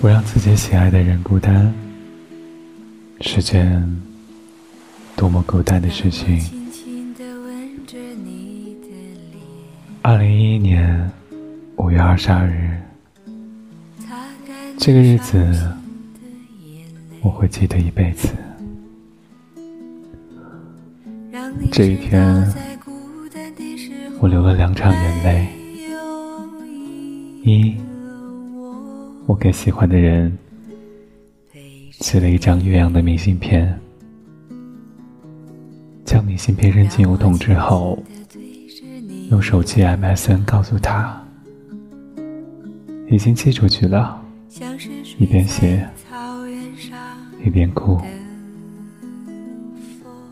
不让自己喜爱的人孤单，是件多么孤单的事情。二零一一年五月二十二日，这个日子我会记得一辈子。这一天，我流了两场眼泪，一。我给喜欢的人寄了一张岳阳的明信片，将明信片扔进邮筒之后，用手机 MSN 告诉他已经寄出去了，一边写一边哭。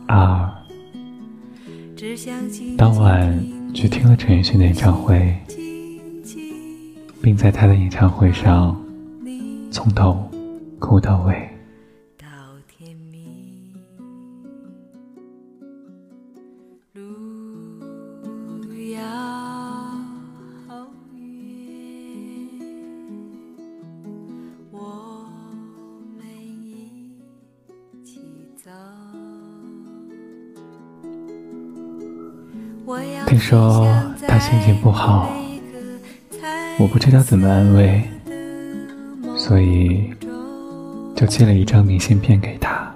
二，当晚去听了陈奕迅的演唱会，并在他的演唱会上。从头哭到尾。听说他心情不好，我不知道怎么安慰。所以，就寄了一张明信片给他。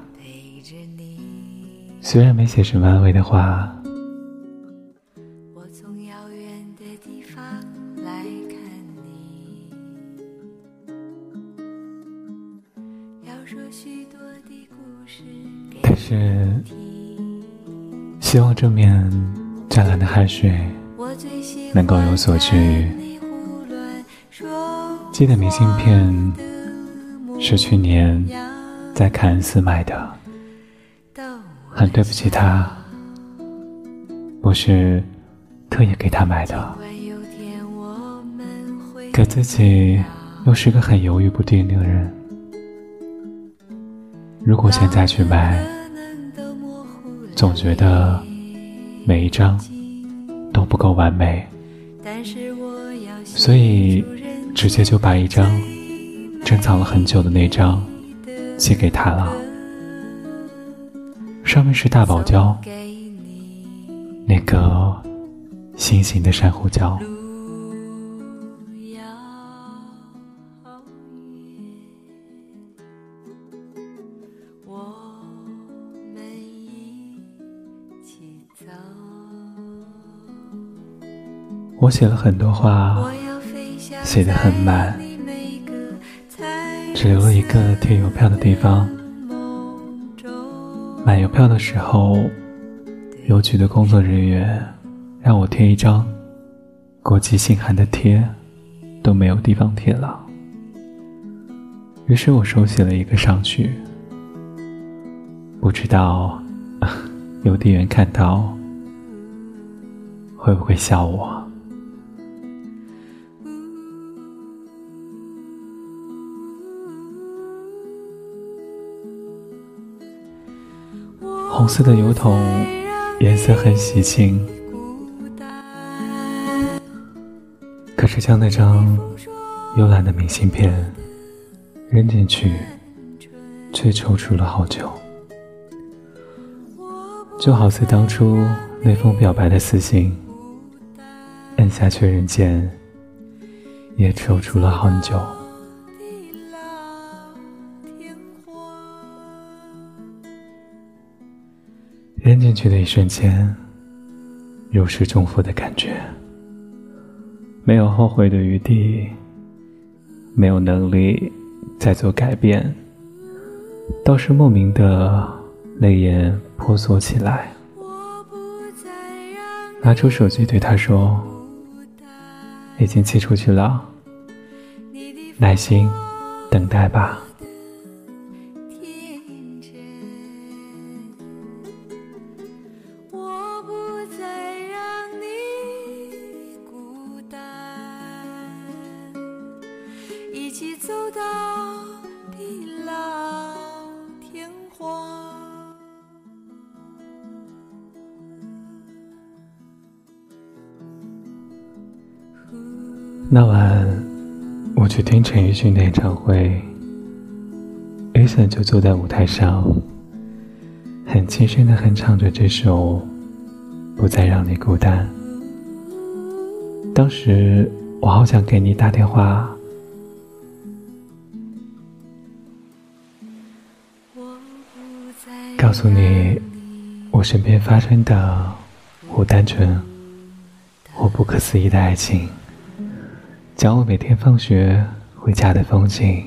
虽然没写什么安慰的话，但是，希望这面湛蓝的海水能够有所治愈寄的明信片是去年在凯恩斯买的，很对不起他，不是特意给他买的，可自己又是个很犹豫不定的人，如果现在去买，总觉得每一张都不够完美，所以。直接就把一张珍藏了很久的那张寄给他了，上面是大堡礁，那个心形的珊瑚礁。我写了很多话。写的很慢，只留了一个贴邮票的地方。买邮票的时候，邮局的工作人员让我贴一张国际信函的贴，都没有地方贴了。于是我手写了一个上去，不知道 邮递员看到会不会笑我。红色的油桶，颜色很喜庆。可是将那张幽蓝的明信片扔进去，却踌躇了好久。就好似当初那封表白的私信，按下确认键，也踌躇了很久。进去的一瞬间，如释重负的感觉，没有后悔的余地，没有能力再做改变，倒是莫名的泪眼婆娑起来。拿出手机对他说：“已经寄出去了，耐心等待吧。”走到地老天荒那晚，我去听陈奕迅的演唱会，A 森就坐在舞台上，很轻声的哼唱着这首《不再让你孤单》。当时我好想给你打电话，告诉你我身边发生的或单纯或不可思议的爱情。讲我每天放学回家的风景，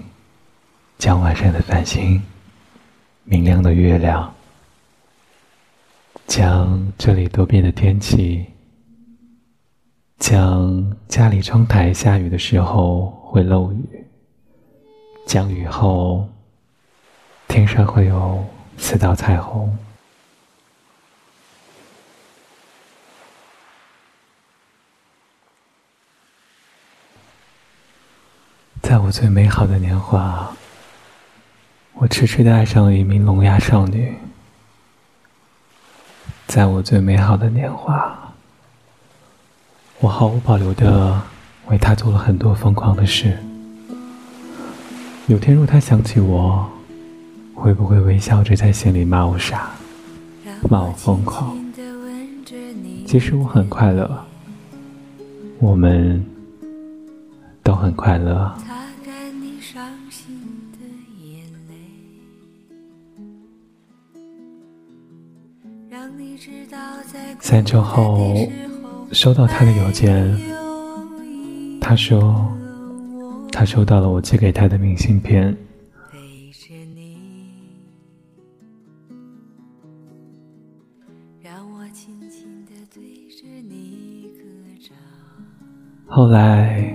讲晚上的繁星，明亮的月亮，讲这里多变的天气，讲家里窗台下雨的时候会漏雨，讲雨后天上会有四道彩虹。在我最美好的年华，我痴痴的爱上了一名聋哑少女。在我最美好的年华，我毫无保留的为她做了很多疯狂的事。有天若她想起我，会不会微笑着在心里骂我傻，骂我疯狂？其实我很快乐，我们都很快乐。三周后，收到他的邮件，他说他收到了我寄给他的明信片。让我轻轻的对着你后来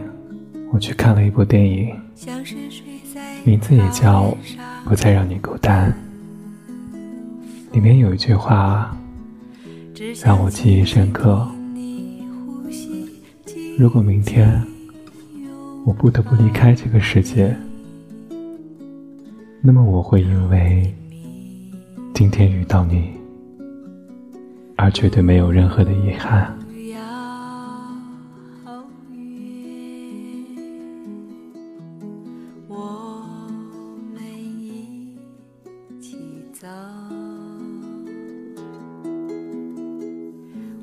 我去看了一部电影，名字也叫《不再让你孤单》，里面有一句话。让我记忆深刻。如果明天我不得不离开这个世界，那么我会因为今天遇到你而绝对没有任何的遗憾。我们一起走，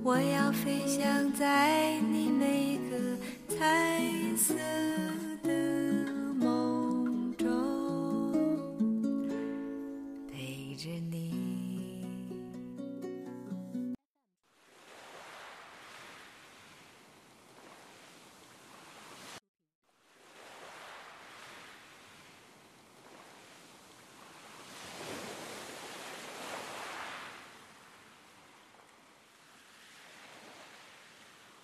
我要飞翔在你每个彩色。